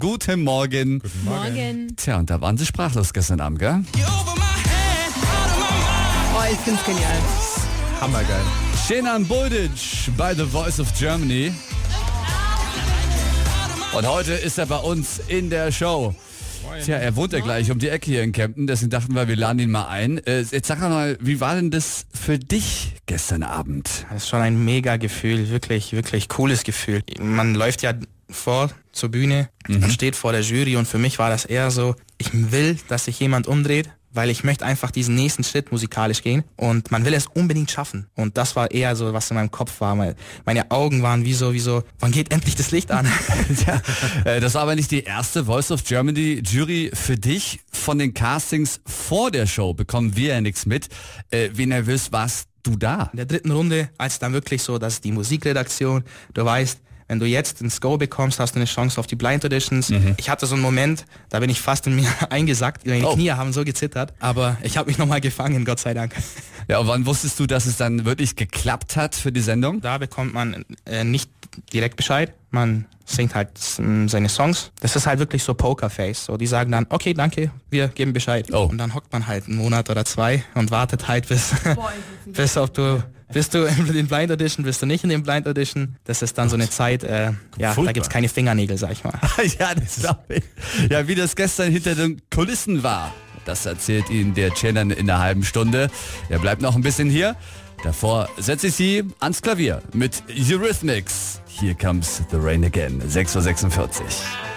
Guten Morgen. Guten Morgen. Tja, und da waren sie sprachlos gestern Abend, gell? Oh, ich find's genial. Hammergeil. Shenan Buldic bei The Voice of Germany. Und heute ist er bei uns in der Show. Tja, er wohnt ja gleich um die Ecke hier in Kempten, deswegen dachten wir, wir laden ihn mal ein. Äh, Jetzt sag mal, wie war denn das für dich gestern Abend? Das ist schon ein mega Gefühl, wirklich, wirklich cooles Gefühl. Man läuft ja vor zur Bühne und steht vor der Jury und für mich war das eher so, ich will, dass sich jemand umdreht, weil ich möchte einfach diesen nächsten Schritt musikalisch gehen und man will es unbedingt schaffen. Und das war eher so, was in meinem Kopf war. Meine, meine Augen waren wie so, wie so, wann geht endlich das Licht an? ja, äh, das war aber nicht die erste Voice of Germany Jury für dich. Von den Castings vor der Show bekommen wir ja nichts mit. Äh, Wie nervös warst du da? In der dritten Runde, als dann wirklich so, dass die Musikredaktion, du weißt, wenn du jetzt ins Go bekommst, hast du eine Chance auf die Blind Auditions. Ich hatte so einen Moment, da bin ich fast in mir eingesackt, meine Oh. Knie haben so gezittert, aber ich habe mich nochmal gefangen, Gott sei Dank. Ja, und wann wusstest du, dass es dann wirklich geklappt hat für die Sendung? Da bekommt man äh, nicht direkt Bescheid, man singt halt seine Songs. Das ist halt wirklich so Pokerface. So, die sagen dann, okay, danke, wir geben Bescheid. Oh. Und dann hockt man halt einen Monat oder zwei und wartet halt bis, bis ob du bist du in den Blind Audition, bist du nicht in den Blind Audition. Das ist dann so eine Zeit, äh, ja, da Furchtbar. gibt's keine Fingernägel, sag ich mal. ja, das glaube ich. Ja, wie das gestern hinter den Kulissen war, das erzählt Ihnen der Channel in einer halben Stunde. Er bleibt noch ein bisschen hier. Davor setze ich Sie ans Klavier mit Eurythmics. Here comes the rain again. 6.46 Uhr.